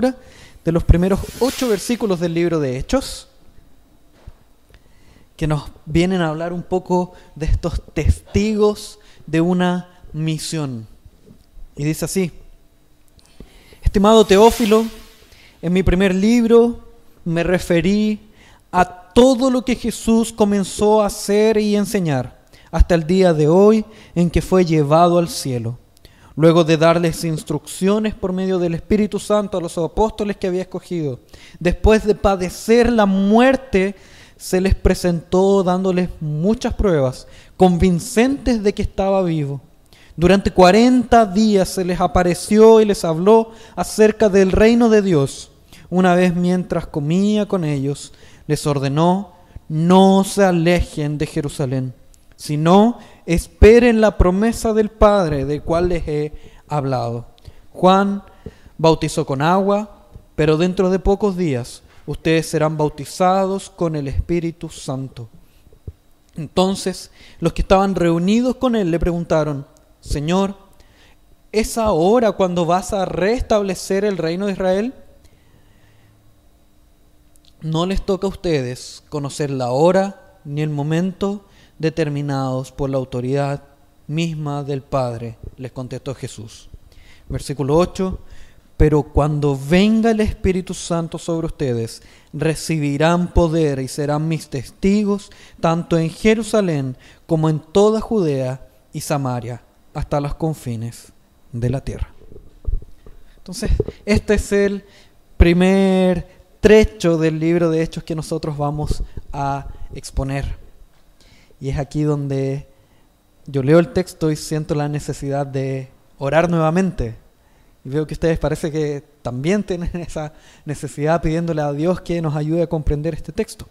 de los primeros ocho versículos del libro de Hechos, que nos vienen a hablar un poco de estos testigos de una misión. Y dice así, estimado Teófilo, en mi primer libro me referí a todo lo que Jesús comenzó a hacer y enseñar hasta el día de hoy en que fue llevado al cielo. Luego de darles instrucciones por medio del Espíritu Santo a los apóstoles que había escogido, después de padecer la muerte, se les presentó dándoles muchas pruebas convincentes de que estaba vivo. Durante cuarenta días se les apareció y les habló acerca del reino de Dios. Una vez mientras comía con ellos, les ordenó, no se alejen de Jerusalén, sino esperen la promesa del Padre, del cual les he hablado. Juan bautizó con agua, pero dentro de pocos días ustedes serán bautizados con el Espíritu Santo. Entonces los que estaban reunidos con él le preguntaron, Señor, ¿es ahora cuando vas a restablecer el reino de Israel? No les toca a ustedes conocer la hora ni el momento determinados por la autoridad misma del Padre, les contestó Jesús. Versículo 8, pero cuando venga el Espíritu Santo sobre ustedes, recibirán poder y serán mis testigos tanto en Jerusalén como en toda Judea y Samaria, hasta los confines de la tierra. Entonces, este es el primer trecho del libro de Hechos que nosotros vamos a exponer. Y es aquí donde yo leo el texto y siento la necesidad de orar nuevamente. Y veo que ustedes parece que también tienen esa necesidad pidiéndole a Dios que nos ayude a comprender este texto.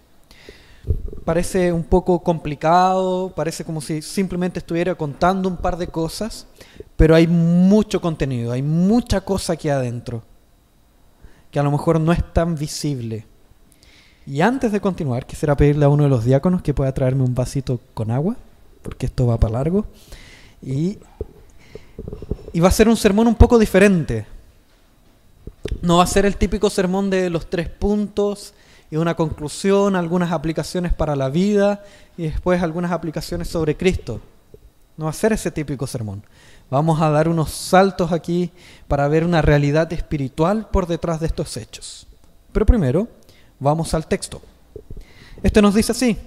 Parece un poco complicado, parece como si simplemente estuviera contando un par de cosas, pero hay mucho contenido, hay mucha cosa aquí adentro que a lo mejor no es tan visible. Y antes de continuar, quisiera pedirle a uno de los diáconos que pueda traerme un vasito con agua, porque esto va para largo. Y, y va a ser un sermón un poco diferente. No va a ser el típico sermón de los tres puntos y una conclusión, algunas aplicaciones para la vida y después algunas aplicaciones sobre Cristo. No va a ser ese típico sermón. Vamos a dar unos saltos aquí para ver una realidad espiritual por detrás de estos hechos. Pero primero, vamos al texto. Este nos dice así.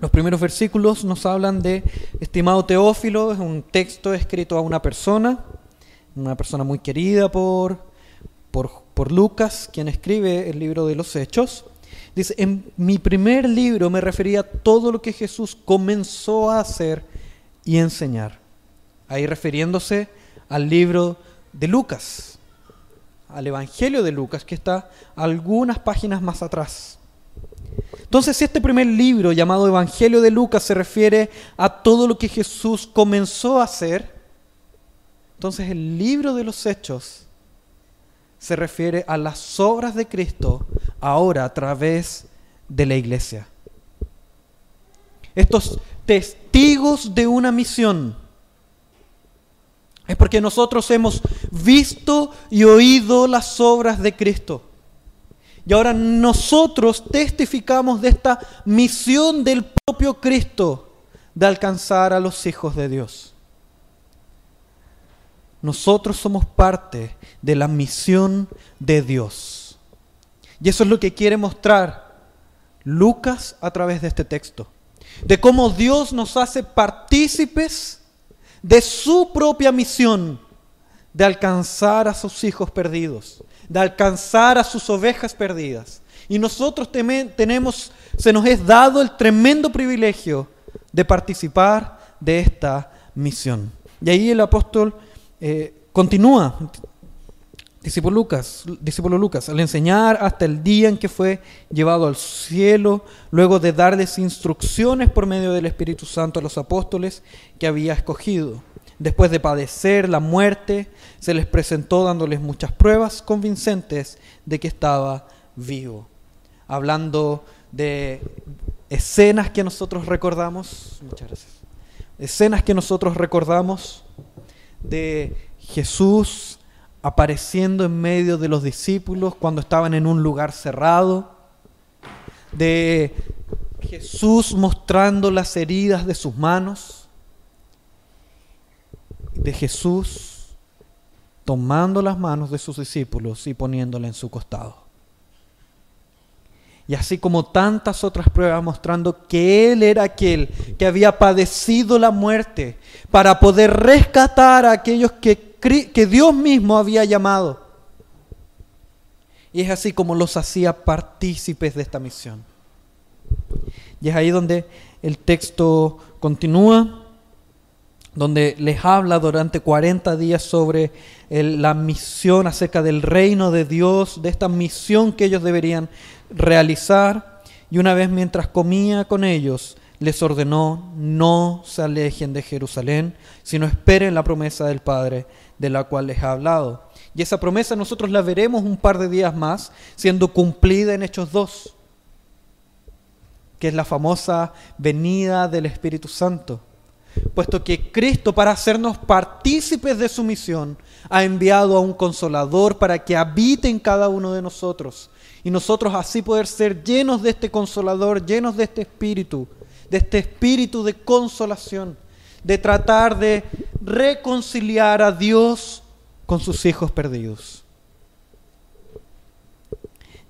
Los primeros versículos nos hablan de, estimado Teófilo, es un texto escrito a una persona, una persona muy querida por, por, Lucas, quien escribe el libro de los Hechos. Dice, en mi primer libro me refería a todo lo que Jesús comenzó a hacer y enseñar ahí refiriéndose al libro de Lucas, al Evangelio de Lucas, que está algunas páginas más atrás. Entonces, si este primer libro llamado Evangelio de Lucas se refiere a todo lo que Jesús comenzó a hacer, entonces el libro de los Hechos se refiere a las obras de Cristo ahora a través de la iglesia. Estos testigos de una misión es porque nosotros hemos visto y oído las obras de Cristo. Y ahora nosotros testificamos de esta misión del propio Cristo de alcanzar a los hijos de Dios. Nosotros somos parte de la misión de Dios. Y eso es lo que quiere mostrar Lucas a través de este texto. De cómo Dios nos hace partícipes de su propia misión de alcanzar a sus hijos perdidos, de alcanzar a sus ovejas perdidas. Y nosotros tenemos, se nos es dado el tremendo privilegio de participar de esta misión. Y ahí el apóstol eh, continúa Discípulo Lucas, discípulo Lucas, al enseñar hasta el día en que fue llevado al cielo, luego de darles instrucciones por medio del Espíritu Santo a los apóstoles que había escogido. Después de padecer la muerte, se les presentó dándoles muchas pruebas convincentes de que estaba vivo. Hablando de escenas que nosotros recordamos, muchas gracias, escenas que nosotros recordamos de Jesús apareciendo en medio de los discípulos cuando estaban en un lugar cerrado, de Jesús mostrando las heridas de sus manos, de Jesús tomando las manos de sus discípulos y poniéndola en su costado. Y así como tantas otras pruebas mostrando que Él era aquel que había padecido la muerte para poder rescatar a aquellos que, que Dios mismo había llamado. Y es así como los hacía partícipes de esta misión. Y es ahí donde el texto continúa, donde les habla durante 40 días sobre la misión acerca del reino de Dios, de esta misión que ellos deberían realizar. Y una vez mientras comía con ellos, les ordenó, no se alejen de Jerusalén, sino esperen la promesa del Padre de la cual les ha hablado. Y esa promesa nosotros la veremos un par de días más siendo cumplida en Hechos 2, que es la famosa venida del Espíritu Santo. Puesto que Cristo, para hacernos partícipes de su misión, ha enviado a un consolador para que habite en cada uno de nosotros. Y nosotros así poder ser llenos de este consolador, llenos de este espíritu, de este espíritu de consolación, de tratar de reconciliar a Dios con sus hijos perdidos.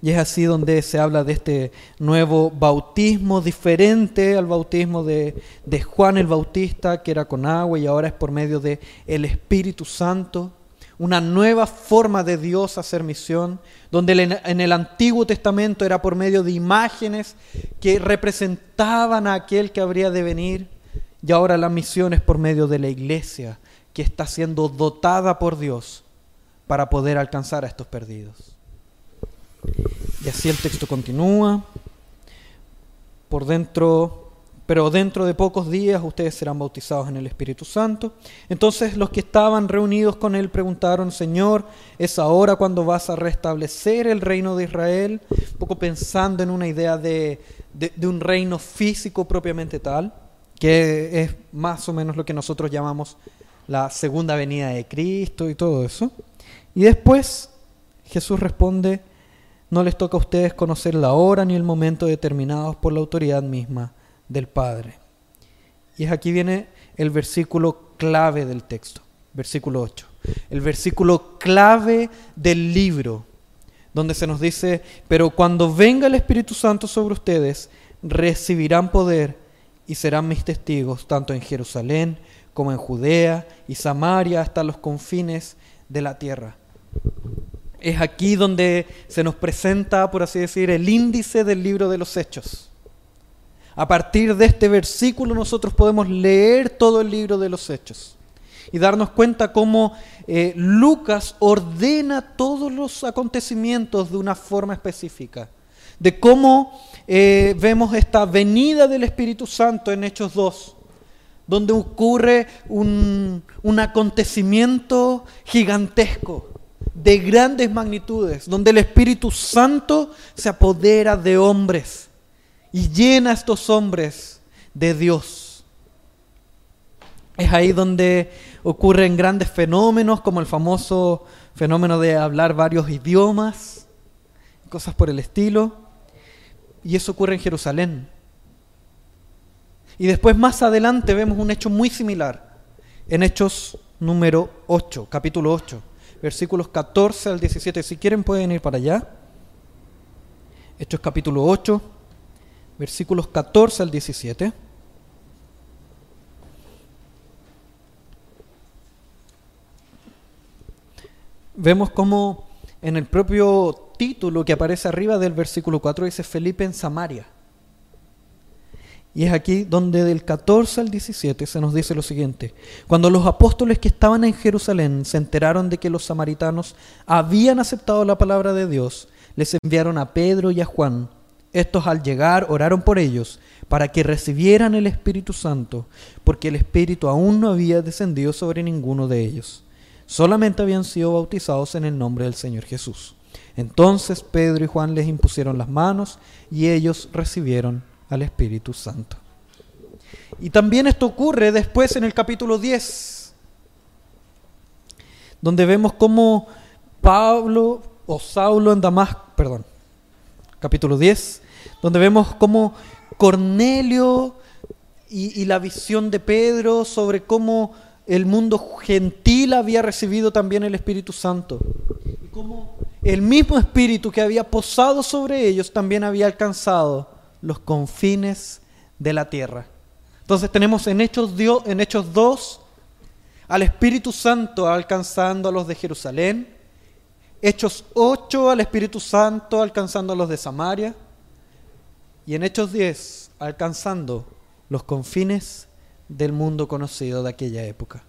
Y es así donde se habla de este nuevo bautismo diferente al bautismo de, de, Juan el Bautista, que era con agua y ahora es por medio del el Espíritu Santo. Una nueva forma de Dios hacer misión, donde en el Antiguo Testamento era por medio de imágenes que representaban a aquel que habría de venir, y ahora la misión es por medio de la iglesia, que está siendo dotada por Dios para poder alcanzar a estos perdidos. Y así el texto continúa. Por dentro, pero dentro de pocos días ustedes serán bautizados en el Espíritu Santo. Entonces los que estaban reunidos con él preguntaron, Señor, ¿es ahora cuando vas a restablecer el reino de Israel? Un poco pensando en una idea de, un reino físico propiamente tal, que es más o menos lo que nosotros llamamos la segunda venida de Cristo y todo eso. Y después Jesús responde, no les toca a ustedes conocer la hora ni el momento determinados por la autoridad misma del Padre. Y es aquí viene el versículo clave del texto, versículo 8. El versículo clave del libro, donde se nos dice, pero cuando venga el Espíritu Santo sobre ustedes, recibirán poder y serán mis testigos, tanto en Jerusalén como en Judea y Samaria, hasta los confines de la tierra. Es aquí donde se nos presenta, por así decir, el índice del libro de los hechos. A partir de este versículo nosotros podemos leer todo el libro de los hechos y darnos cuenta cómo eh, Lucas ordena todos los acontecimientos de una forma específica. De cómo eh, vemos esta venida del Espíritu Santo en Hechos 2, donde ocurre un, un acontecimiento gigantesco de grandes magnitudes, donde el Espíritu Santo se apodera de hombres y llena a estos hombres de Dios. Es ahí donde ocurren grandes fenómenos como el famoso fenómeno de hablar varios idiomas, cosas por el estilo. Y eso ocurre en Jerusalén. Y después más adelante vemos un hecho muy similar en Hechos número 8, capítulo 8 versículos 14 al 17. Si quieren pueden ir para allá. Hechos capítulo 8, versículos 14 al 17. Vemos como en el propio título que aparece arriba del versículo 4 dice Felipe en Samaria. Y es aquí donde del 14 al 17 se nos dice lo siguiente. Cuando los apóstoles que estaban en Jerusalén se enteraron de que los samaritanos habían aceptado la palabra de Dios, les enviaron a Pedro y a Juan. Estos al llegar oraron por ellos para que recibieran el Espíritu Santo, porque el Espíritu aún no había descendido sobre ninguno de ellos. Solamente habían sido bautizados en el nombre del Señor Jesús. Entonces Pedro y Juan les impusieron las manos y ellos recibieron al Espíritu Santo. Y también esto ocurre después en el capítulo 10, donde vemos cómo Pablo o Saulo en Damasco, perdón, capítulo 10, donde vemos cómo Cornelio y, la visión de Pedro sobre cómo el mundo gentil había recibido también el Espíritu Santo. Y cómo el mismo Espíritu que había posado sobre ellos también había alcanzado los confines de la tierra. Entonces tenemos en Hechos, en Hechos 2 al Espíritu Santo alcanzando a los de Jerusalén, Hechos 8 al Espíritu Santo alcanzando a los de Samaria y en Hechos 10 alcanzando los confines del mundo conocido de aquella época.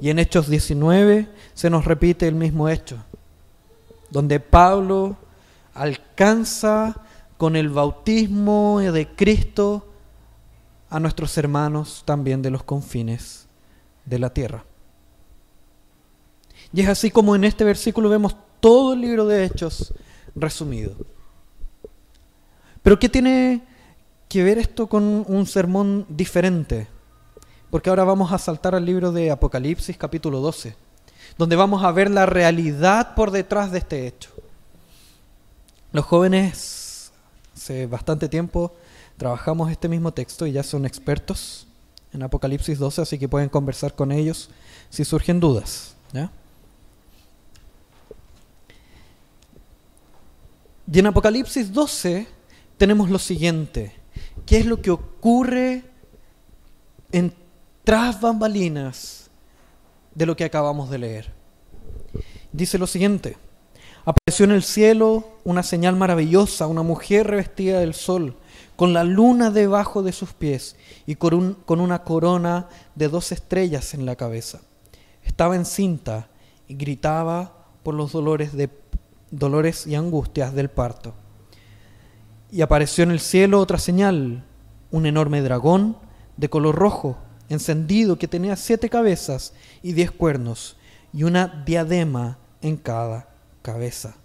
Y en Hechos 19 se nos repite el mismo hecho, donde Pablo alcanza con el bautismo de Cristo a nuestros hermanos también de los confines de la tierra. Y es así como en este versículo vemos todo el libro de Hechos resumido. Pero ¿qué tiene que ver esto con un sermón diferente? Porque ahora vamos a saltar al libro de Apocalipsis capítulo 12, donde vamos a ver la realidad por detrás de este hecho. Los jóvenes hace bastante tiempo trabajamos este mismo texto y ya son expertos en Apocalipsis 12, así que pueden conversar con ellos si surgen dudas. Y en Apocalipsis 12 tenemos lo siguiente. ¿Qué es lo que ocurre en tras bambalinas de lo que acabamos de leer? Dice lo siguiente. Apareció en el cielo una señal maravillosa, una mujer revestida del sol con la luna debajo de sus pies y con, con una corona de dos estrellas en la cabeza. Estaba encinta y gritaba por los dolores, de, dolores y angustias del parto. Y apareció en el cielo otra señal, un enorme dragón de color rojo, encendido, que tenía siete cabezas y diez cuernos, y una diadema en cada cabeza.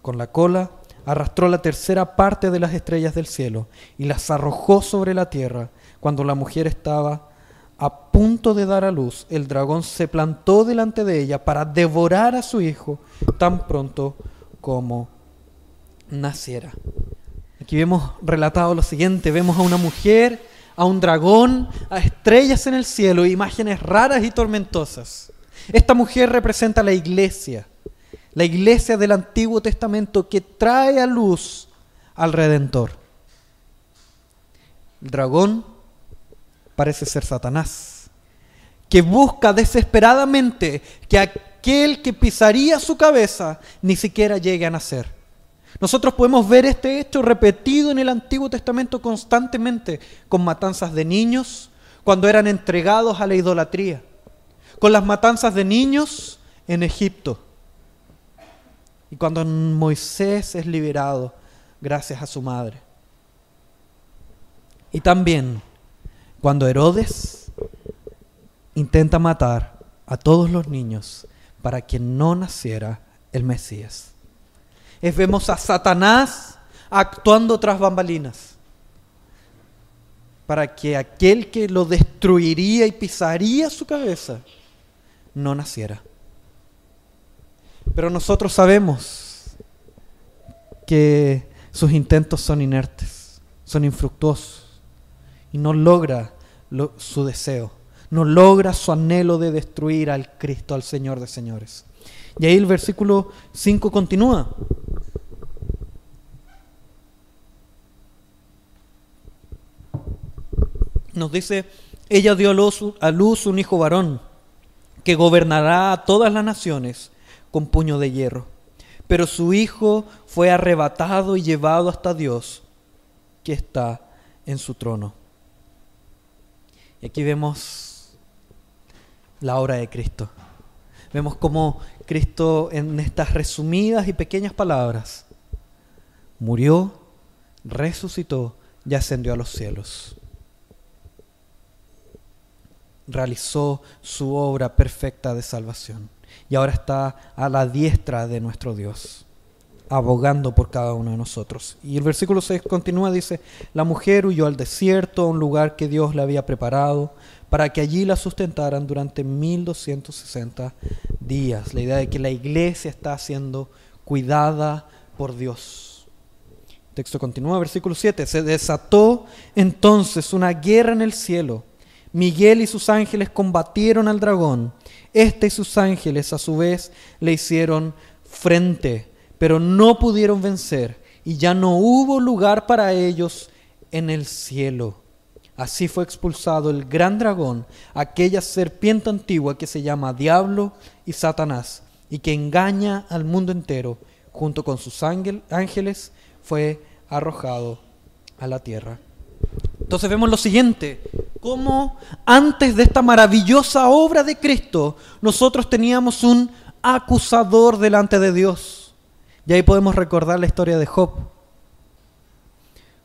Con la cola arrastró la tercera parte de las estrellas del cielo y las arrojó sobre la tierra. Cuando la mujer estaba a punto de dar a luz, el dragón se plantó delante de ella para devorar a su hijo tan pronto como naciera. Aquí vemos relatado lo siguiente, vemos a una mujer, a un dragón, a estrellas en el cielo, imágenes raras y tormentosas. Esta mujer representa la iglesia la iglesia del Antiguo Testamento que trae a luz al Redentor. El dragón parece ser Satanás, que busca desesperadamente que aquel que pisaría su cabeza ni siquiera llegue a nacer. Nosotros podemos ver este hecho repetido en el Antiguo Testamento constantemente, con matanzas de niños, cuando eran entregados a la idolatría, con las matanzas de niños en Egipto y cuando Moisés es liberado gracias a su madre. Y también cuando Herodes intenta matar a todos los niños para que no naciera el Mesías. Es vemos a Satanás actuando tras bambalinas para que aquel que lo destruiría y pisaría su cabeza no naciera. Pero nosotros sabemos que sus intentos son inertes, son infructuosos y no logra su deseo, no logra su anhelo de destruir al Cristo, al Señor de señores. Y ahí el versículo 5 continúa. Nos dice, ella dio a luz un hijo varón que gobernará a todas las naciones con puño de hierro. Pero su hijo fue arrebatado y llevado hasta Dios, que está en su trono. Y aquí vemos la obra de Cristo. Vemos cómo Cristo en estas resumidas y pequeñas palabras murió, resucitó y ascendió a los cielos. Realizó su obra perfecta de salvación y ahora está a la diestra de nuestro Dios, abogando por cada uno de nosotros. Y el versículo 6 continúa, dice, la mujer huyó al desierto, a un lugar que Dios le había preparado, para que allí la sustentaran durante 1260 días. La idea de que la iglesia está siendo cuidada por Dios. El texto continúa, versículo 7, se desató entonces una guerra en el cielo. Miguel y sus ángeles combatieron al dragón. Este y sus ángeles a su vez le hicieron frente pero no pudieron vencer y ya no hubo lugar para ellos en el cielo. Así fue expulsado el gran dragón, aquella serpiente antigua que se llama Diablo y Satanás, y que engaña al mundo entero, junto con sus ángeles, fue arrojado a la tierra. Entonces vemos lo siguiente, cómo antes de esta maravillosa obra de Cristo, nosotros teníamos un acusador delante de Dios y ahí podemos recordar la historia de Job.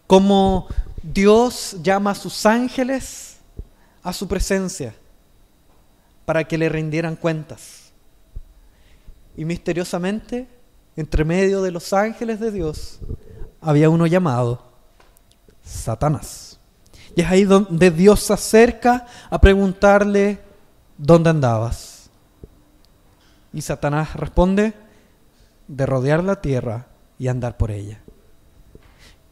Cómo Dios llama a sus ángeles a su presencia para que le rindieran cuentas. Y misteriosamente, entre medio de los ángeles de Dios, había uno llamado Satanás. Y es ahí donde Dios se acerca a preguntarle, ¿dónde andabas? Y Satanás responde, de rodear la tierra y andar por ella.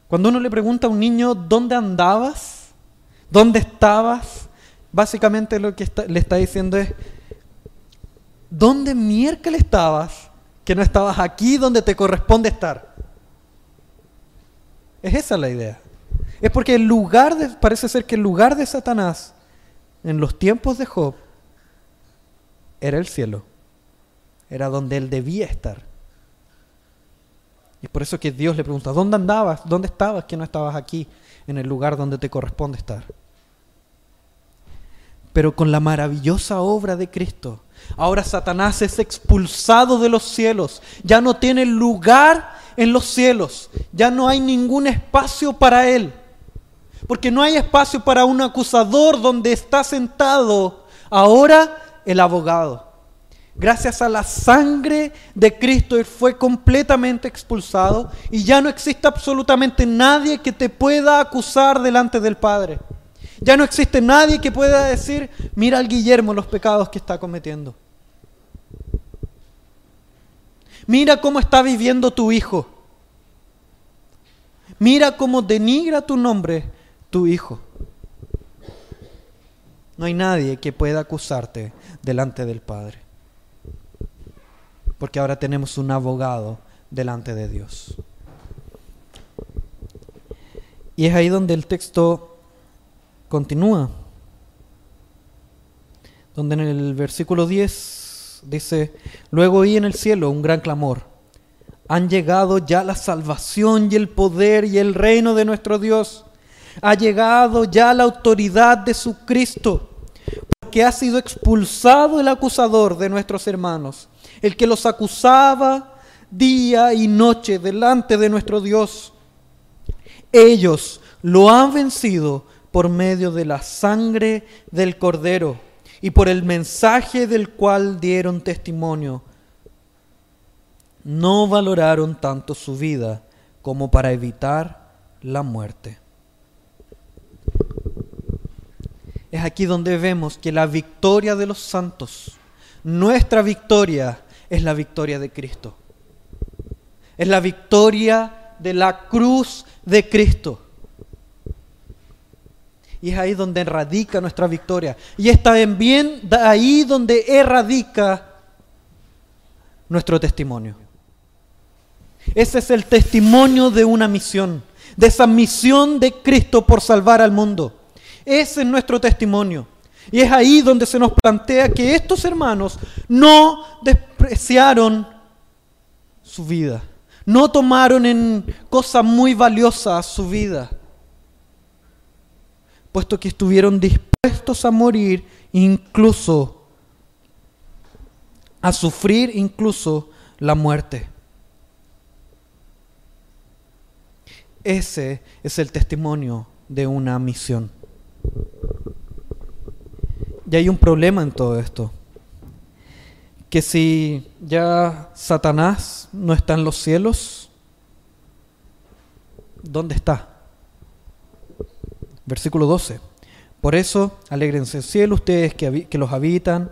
Cuando uno le pregunta a un niño, ¿dónde andabas? ¿Dónde estabas? Básicamente lo que le está diciendo es, ¿dónde miércoles estabas que no estabas aquí donde te corresponde estar? Es esa la idea. Es porque el lugar parece ser que el lugar de Satanás en los tiempos de Job era el cielo. Era donde él debía estar. Es por eso que Dios le pregunta, ¿dónde andabas? ¿Dónde estabas que no estabas aquí en el lugar donde te corresponde estar? Pero con la maravillosa obra de Cristo, ahora Satanás es expulsado de los cielos, ya no tiene lugar en los cielos, ya no hay ningún espacio para él, porque no hay espacio para un acusador donde está sentado ahora el abogado. Gracias a la sangre de Cristo, Él fue completamente expulsado y ya no existe absolutamente nadie que te pueda acusar delante del Padre. Ya no existe nadie que pueda decir, mira al Guillermo los pecados que está cometiendo. Mira cómo está viviendo tu hijo. Mira cómo denigra tu nombre tu hijo. No hay nadie que pueda acusarte delante del Padre porque ahora tenemos un abogado delante de Dios. Y es ahí donde el texto continúa, donde en el versículo 10 dice, luego oí en el cielo un gran clamor, han llegado ya la salvación y el poder y el reino de nuestro Dios, ha llegado ya la autoridad de su Cristo, porque ha sido expulsado el acusador de nuestros hermanos el que los acusaba día y noche delante de nuestro Dios. Ellos lo han vencido por medio de la sangre del cordero y por el mensaje del cual dieron testimonio. No valoraron tanto su vida como para evitar la muerte. Es aquí donde vemos que la victoria de los santos, nuestra victoria, es la victoria de Cristo. Es la victoria de la cruz de Cristo. Y es ahí donde radica nuestra victoria. Y está bien ahí donde erradica nuestro testimonio. Ese es el testimonio de una misión, de esa misión de Cristo por salvar al mundo. Ese es nuestro testimonio. Y es ahí donde se nos plantea que estos hermanos no despreciaron su vida, no tomaron en cosas muy valiosas su vida, puesto que estuvieron dispuestos a morir, incluso a sufrir incluso la muerte. Ese es el testimonio de una misión. Y hay un problema en todo esto. Que si ya Satanás no está en los cielos, ¿dónde está? Versículo 12. Por eso, alegrense el cielo ustedes que, que los habitan,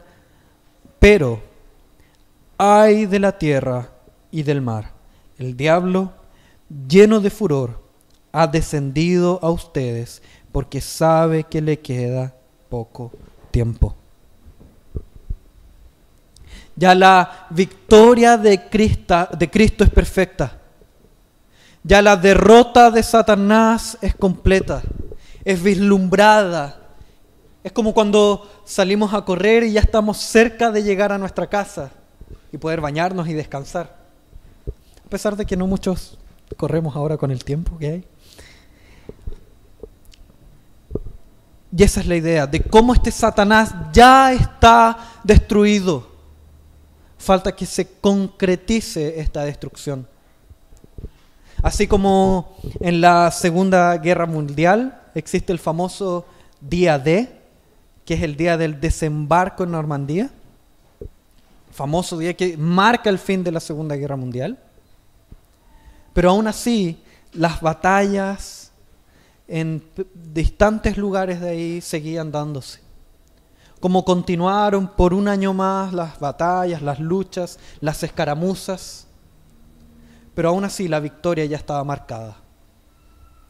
pero hay de la tierra y del mar. El diablo, lleno de furor, ha descendido a ustedes porque sabe que le queda poco tiempo. Ya la victoria de Cristo, de Cristo es perfecta. Ya la derrota de Satanás es completa, es vislumbrada. Es como cuando salimos a correr y ya estamos cerca de llegar a nuestra casa y poder bañarnos y descansar. A pesar de que no muchos corremos ahora con el tiempo que hay. Y esa es la idea de cómo este Satanás ya está destruido. Falta que se concretice esta destrucción. Así como en la Segunda Guerra Mundial existe el famoso día D, que es el día del desembarco en Normandía, famoso día que marca el fin de la Segunda Guerra Mundial. Pero aún así, las batallas, en distantes lugares de ahí seguían dándose. Como continuaron por un año más las batallas, las luchas, las escaramuzas, pero aún así la victoria ya estaba marcada.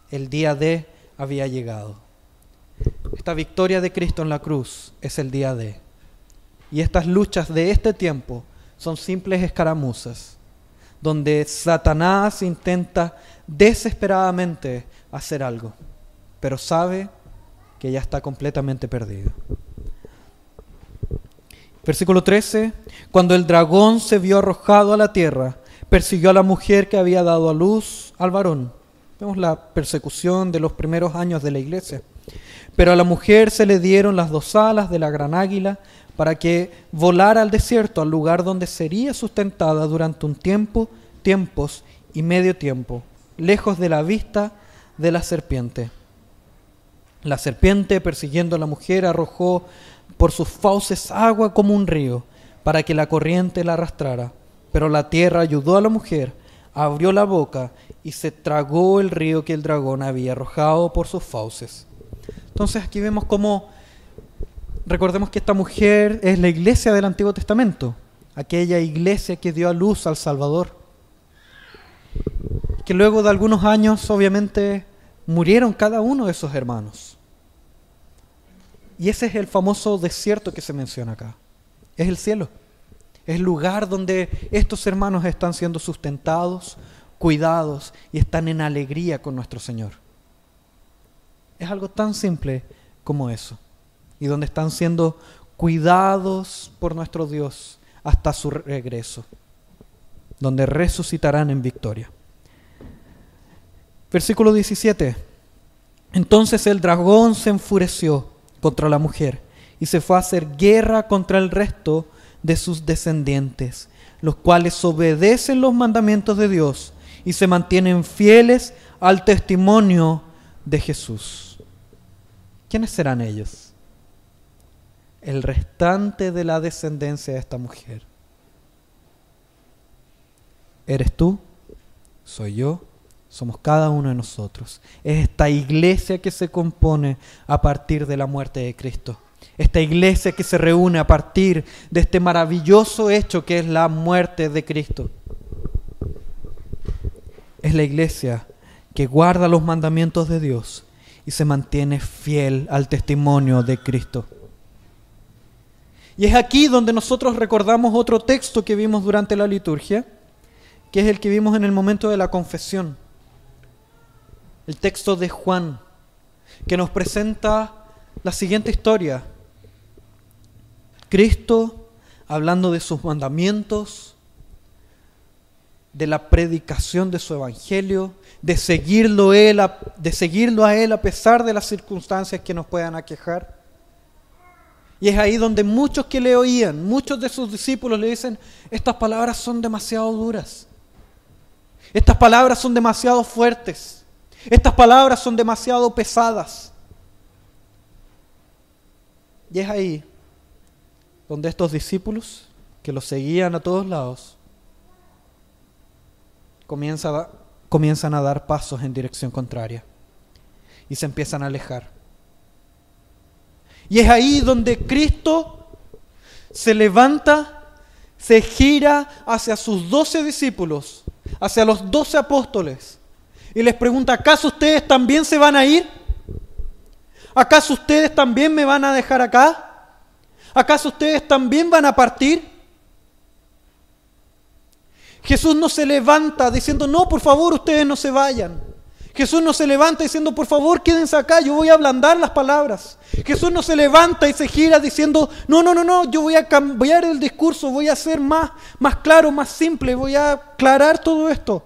El día D había llegado. Esta victoria de Cristo en la cruz es el día D. Y estas luchas de este tiempo son simples escaramuzas, donde Satanás intenta desesperadamente hacer algo pero sabe que ya está completamente perdido. Versículo 13, cuando el dragón se vio arrojado a la tierra, persiguió a la mujer que había dado a luz al varón. Vemos la persecución de los primeros años de la iglesia. Pero a la mujer se le dieron las dos alas de la gran águila para que volara al desierto, al lugar donde sería sustentada durante un tiempo, tiempos y medio tiempo, lejos de la vista de la serpiente. La serpiente, persiguiendo a la mujer, arrojó por sus fauces agua como un río, para que la corriente la arrastrara. Pero la tierra ayudó a la mujer, abrió la boca y se tragó el río que el dragón había arrojado por sus fauces. Entonces aquí vemos cómo, recordemos que esta mujer es la iglesia del Antiguo Testamento, aquella iglesia que dio a luz al Salvador, que luego de algunos años obviamente murieron cada uno de esos hermanos. Y ese es el famoso desierto que se menciona acá. Es el cielo. Es el lugar donde estos hermanos están siendo sustentados, cuidados y están en alegría con nuestro Señor. Es algo tan simple como eso. Y donde están siendo cuidados por nuestro Dios hasta su regreso. Donde resucitarán en victoria. Versículo 17. Entonces el dragón se enfureció contra la mujer y se fue a hacer guerra contra el resto de sus descendientes, los cuales obedecen los mandamientos de Dios y se mantienen fieles al testimonio de Jesús. ¿Quiénes serán ellos? El restante de la descendencia de esta mujer. ¿Eres tú? ¿Soy yo? somos cada uno de nosotros. Es esta iglesia que se compone a partir de la muerte de Cristo. Esta iglesia que se reúne a partir de este maravilloso hecho que es la muerte de Cristo. Es la iglesia que guarda los mandamientos de Dios y se mantiene fiel al testimonio de Cristo. Y es aquí donde nosotros recordamos otro texto que vimos durante la liturgia, que es el que vimos en el momento de la confesión el texto de Juan, que nos presenta la siguiente historia. Cristo hablando de sus mandamientos, de la predicación de su evangelio, de seguirlo, él a, de seguirlo a Él a pesar de las circunstancias que nos puedan aquejar. Y es ahí donde muchos que le oían, muchos de sus discípulos le dicen, estas palabras son demasiado duras, estas palabras son demasiado fuertes. Estas palabras son demasiado pesadas. Y es ahí donde estos discípulos, que los seguían a todos lados, comienzan a, comienzan a dar pasos en dirección contraria y se empiezan a alejar. Y es ahí donde Cristo se levanta, se gira hacia sus doce discípulos, hacia los doce apóstoles, y les pregunta, ¿acaso ustedes también se van a ir? ¿Acaso ustedes también me van a dejar acá? ¿Acaso ustedes también van a partir? Jesús no se levanta diciendo, no, por favor, ustedes no se vayan. Jesús no se levanta diciendo, por favor, quédense acá, yo voy a ablandar las palabras. Jesús no se levanta y se gira diciendo, no, no, no, no, yo voy a cambiar el discurso, voy a ser más, más claro, más simple, voy a aclarar todo esto.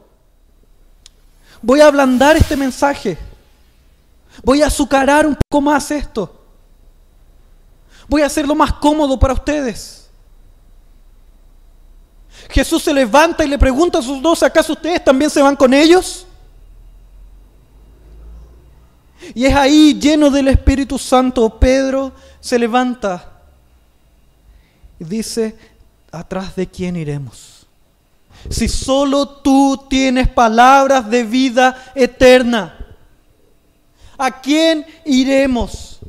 Voy a ablandar este mensaje. Voy a azucarar un poco más esto. Voy a hacerlo más cómodo para ustedes. Jesús se levanta y le pregunta a sus dos, ¿acaso ustedes también se van con ellos? Y es ahí, lleno del Espíritu Santo, Pedro se levanta y dice, ¿atrás de quién iremos? Si solo tú tienes palabras de vida eterna, ¿a quién iremos?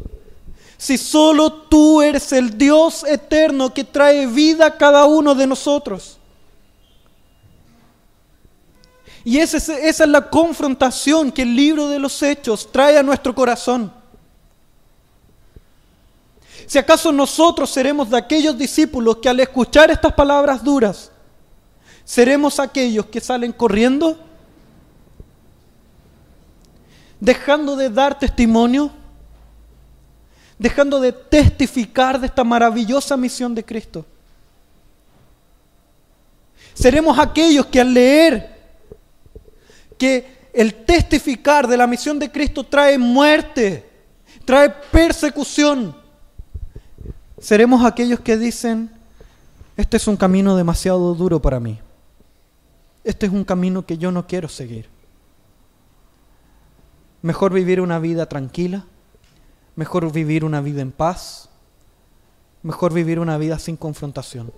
Si solo tú eres el Dios eterno que trae vida a cada uno de nosotros. Y esa es, la confrontación que el libro de los hechos trae a nuestro corazón. Si acaso nosotros seremos de aquellos discípulos que al escuchar estas palabras duras, seremos aquellos que salen corriendo, dejando de dar testimonio, dejando de testificar de esta maravillosa misión de Cristo. Seremos aquellos que al leer que el testificar de la misión de Cristo trae muerte, trae persecución. Seremos aquellos que dicen, este es un camino demasiado duro para mí. Este es un camino que yo no quiero seguir. Mejor vivir una vida tranquila, mejor vivir una vida en paz, mejor vivir una vida sin confrontación.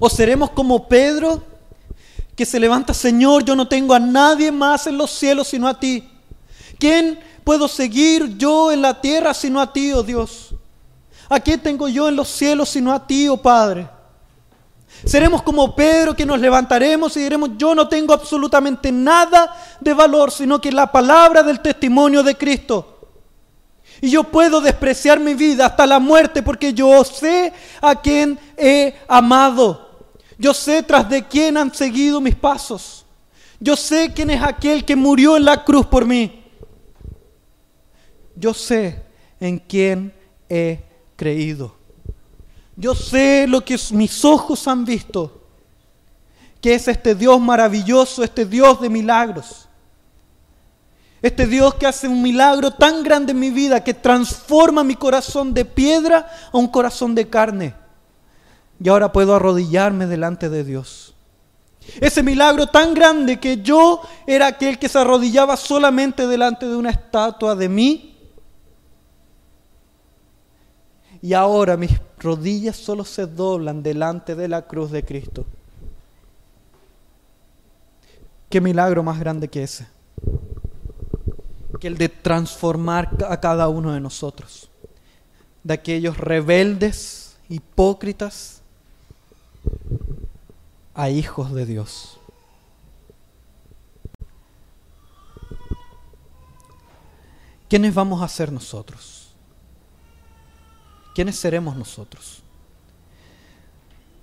O seremos como Pedro, que se levanta, Señor, yo no tengo a nadie más en los cielos sino a ti. ¿Quién puedo seguir yo en la tierra sino a ti, oh Dios? ¿A quién tengo yo en los cielos sino a ti, oh Padre? Seremos como Pedro que nos levantaremos y diremos, yo no tengo absolutamente nada de valor, sino que la palabra del testimonio de Cristo. Y yo puedo despreciar mi vida hasta la muerte porque yo sé a quien he amado. Yo sé tras de quién han seguido mis pasos. Yo sé quién es aquel que murió en la cruz por mí. Yo sé en quién he creído. Yo sé lo que mis ojos han visto, que es este Dios maravilloso, este Dios de milagros. Este Dios que hace un milagro tan grande en mi vida que transforma mi corazón de piedra a un corazón de carne y ahora puedo arrodillarme delante de Dios. Ese milagro tan grande que yo era aquel que se arrodillaba solamente delante de una estatua de mí. Y ahora mis rodillas solo se doblan delante de la cruz de Cristo. ¿Qué milagro más grande que ese? Que el de transformar a cada uno de nosotros. De aquellos rebeldes, hipócritas, a hijos de Dios. ¿Quiénes vamos a ser nosotros? ¿Quiénes seremos nosotros?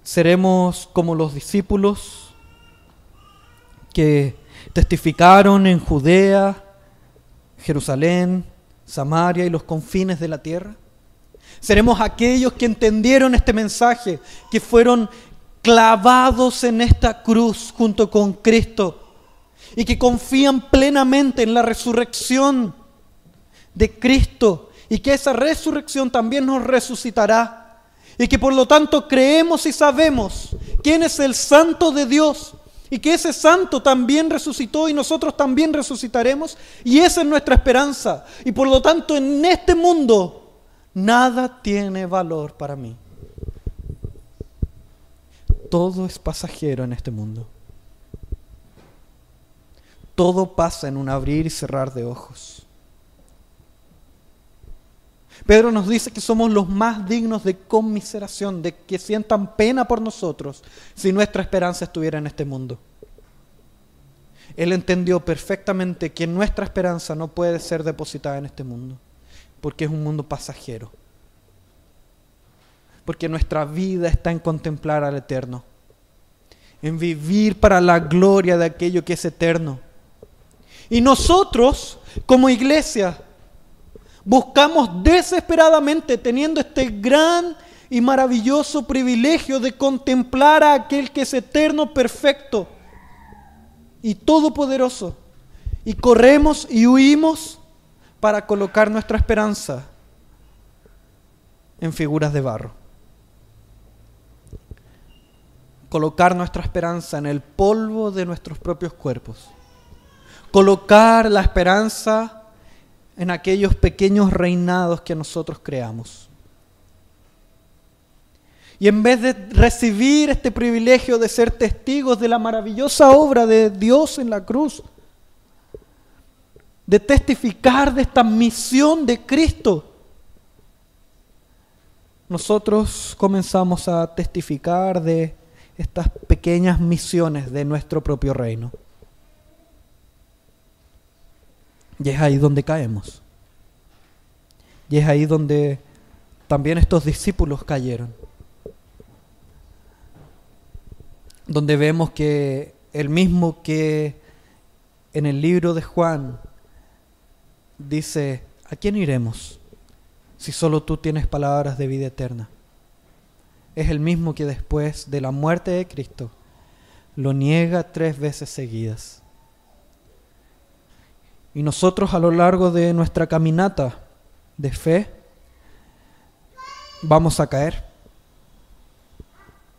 ¿Seremos como los discípulos que testificaron en Judea, Jerusalén, Samaria y los confines de la tierra? Seremos aquellos que entendieron este mensaje, que fueron clavados en esta cruz junto con Cristo y que confían plenamente en la resurrección de Cristo y que esa resurrección también nos resucitará y que por lo tanto creemos y sabemos quién es el santo de Dios y que ese santo también resucitó y nosotros también resucitaremos y esa es nuestra esperanza. Y por lo tanto en este mundo nada tiene valor para mí todo es pasajero en este mundo. todo pasa en un abrir y cerrar de ojos. Pedro nos dice que somos los más dignos de conmiseración, de que sientan pena por nosotros si nuestra esperanza estuviera en este mundo. Él entendió perfectamente que nuestra esperanza no puede ser depositada en este mundo, porque es un mundo pasajero, porque nuestra vida está en contemplar al Eterno, en vivir para la gloria de aquello que es eterno. Y nosotros, como iglesia, buscamos desesperadamente, teniendo este gran y maravilloso privilegio de contemplar a aquel que es eterno, perfecto y todopoderoso. Y corremos y huimos para colocar nuestra esperanza en figuras de barro. Colocar nuestra esperanza en el polvo de nuestros propios cuerpos. Colocar la esperanza en aquellos pequeños reinados que nosotros creamos. Y en vez de recibir este privilegio de ser testigos de la maravillosa obra de Dios en la cruz, de testificar de esta misión de Cristo, nosotros comenzamos a testificar de estas pequeñas misiones de nuestro propio reino. Y es ahí donde caemos. Y es ahí donde también estos discípulos cayeron. donde vemos que el mismo que en el libro de Juan dice, ¿a quién iremos si solo tú tienes palabras de vida eterna? Es el mismo que después de la muerte de Cristo lo niega tres veces seguidas. Y nosotros a lo largo de nuestra caminata de fe vamos a caer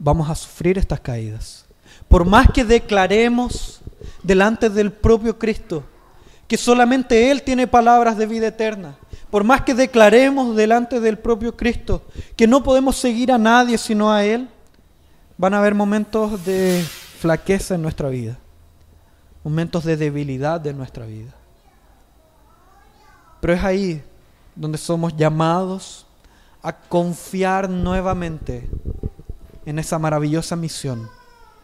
vamos a sufrir estas caídas. Por más que declaremos delante del propio Cristo que solamente Él tiene palabras de vida eterna, por más que declaremos delante del propio Cristo que no podemos seguir a nadie sino a Él, van a haber momentos de flaqueza en nuestra vida, momentos de debilidad de nuestra vida. Pero es ahí donde somos llamados a confiar nuevamente en esa maravillosa misión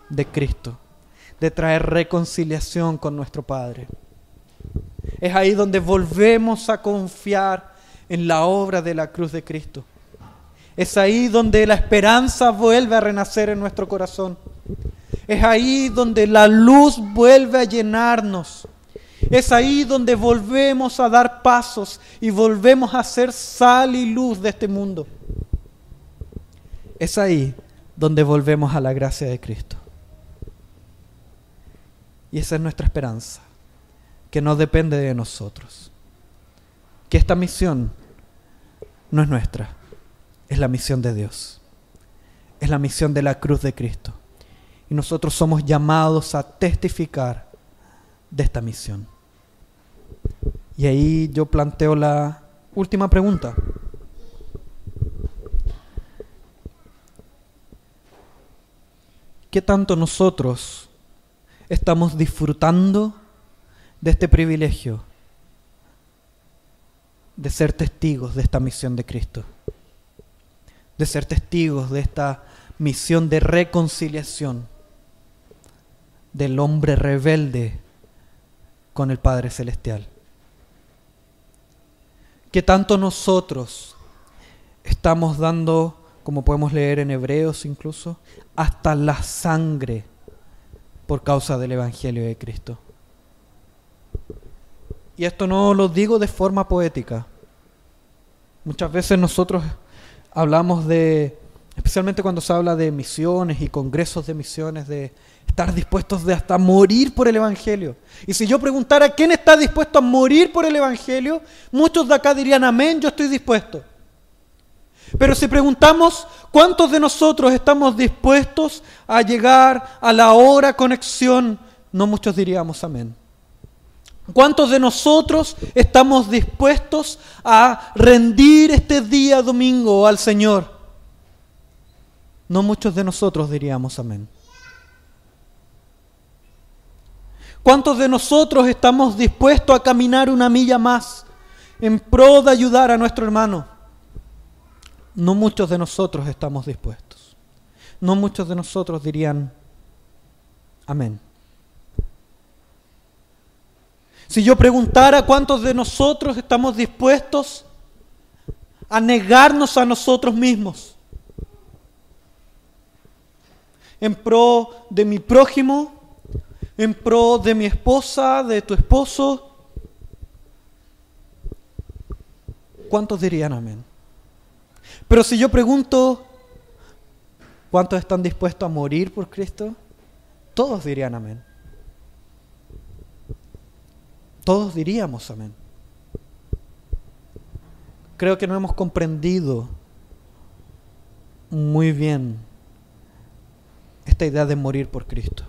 de Cristo, de traer reconciliación con nuestro Padre. Es ahí donde volvemos a confiar en la obra de la cruz de Cristo. Es ahí donde la esperanza vuelve a renacer en nuestro corazón. Es ahí donde la luz vuelve a llenarnos. Es ahí donde volvemos a dar pasos y volvemos a ser sal y luz de este mundo. Es ahí donde volvemos a la gracia de Cristo. Y esa es nuestra esperanza, que no depende de nosotros. Que esta misión no es nuestra, es la misión de Dios. Es la misión de la cruz de Cristo. Y nosotros somos llamados a testificar de esta misión. Y ahí yo planteo la última pregunta. ¿Qué tanto nosotros estamos disfrutando de este privilegio de ser testigos de esta misión de Cristo? De ser testigos de esta misión de reconciliación del hombre rebelde con el Padre Celestial. ¿Qué tanto nosotros estamos dando como podemos leer en Hebreos incluso, hasta la sangre por causa del Evangelio de Cristo. Y esto no lo digo de forma poética. Muchas veces nosotros hablamos de, especialmente cuando se habla de misiones y congresos de misiones, de estar dispuestos de hasta morir por el Evangelio. Y si yo preguntara quién está dispuesto a morir por el Evangelio, muchos de acá dirían, amén, yo estoy dispuesto. Pero si preguntamos cuántos de nosotros estamos dispuestos a llegar a la hora conexión, no muchos diríamos amén. ¿Cuántos de nosotros estamos dispuestos a rendir este día domingo al Señor? No muchos de nosotros diríamos amén. ¿Cuántos de nosotros estamos dispuestos a caminar una milla más en pro de ayudar a nuestro hermano? No muchos de nosotros estamos dispuestos. No muchos de nosotros dirían, amén. Si yo preguntara cuántos de nosotros estamos dispuestos a negarnos a nosotros mismos en pro de mi prójimo, en pro de mi esposa, de tu esposo, ¿cuántos dirían amén? Pero si yo pregunto, ¿cuántos están dispuestos a morir por Cristo? Todos dirían amén. Todos diríamos amén. Creo que no hemos comprendido muy bien esta idea de morir por Cristo.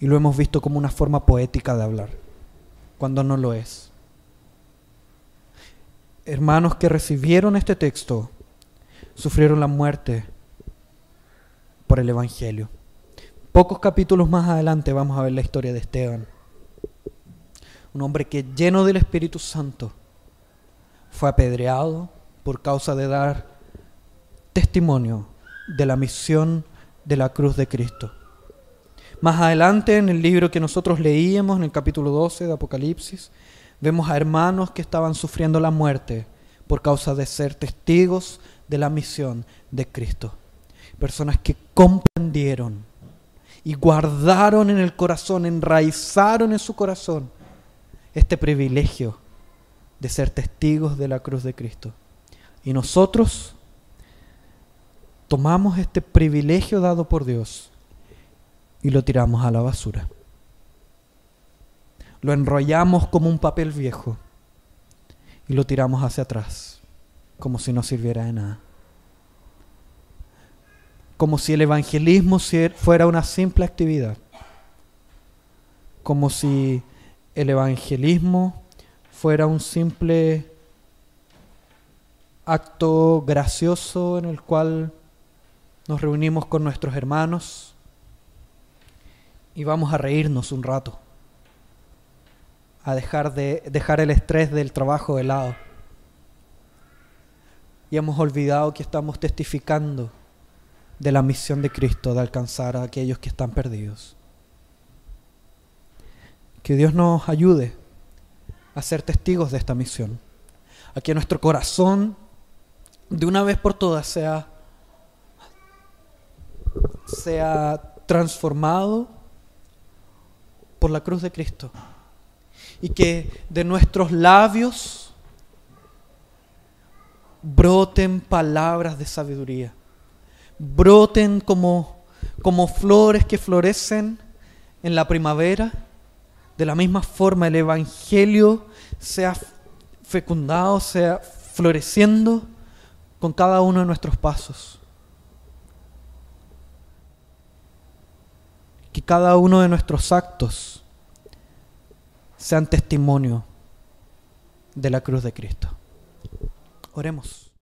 Y lo hemos visto como una forma poética de hablar, cuando no lo es. Hermanos que recibieron este texto sufrieron la muerte por el Evangelio. Pocos capítulos más adelante vamos a ver la historia de Esteban un hombre que lleno del Espíritu Santo fue apedreado por causa de dar testimonio de la misión de la cruz de Cristo. Más adelante en el libro que nosotros leíamos, en el capítulo 12 de Apocalipsis, vemos a hermanos que estaban sufriendo la muerte por causa de ser testigos de la misión de Cristo. Personas que comprendieron y guardaron en el corazón, enraizaron en su corazón este privilegio de ser testigos de la cruz de Cristo. Y nosotros tomamos este privilegio dado por Dios y lo tiramos a la basura. Lo enrollamos como un papel viejo y lo tiramos hacia atrás, como si no sirviera de nada. Como si el evangelismo fuera una simple actividad. Como si el evangelismo fuera un simple acto gracioso en el cual nos reunimos con nuestros hermanos y vamos a reírnos un rato, a dejar, de, dejar el estrés del trabajo de lado. Y hemos olvidado que estamos testificando de la misión de Cristo de alcanzar a aquellos que están perdidos. Que Dios nos ayude a ser testigos de esta misión. A que nuestro corazón de una vez por todas sea, sea transformado por la cruz de Cristo. Y que de nuestros labios broten palabras de sabiduría. Broten como, como flores que florecen en la primavera de la misma forma el Evangelio sea fecundado, sea floreciendo con cada uno de nuestros pasos. Que cada uno de nuestros actos sean testimonio de la cruz de Cristo. Oremos.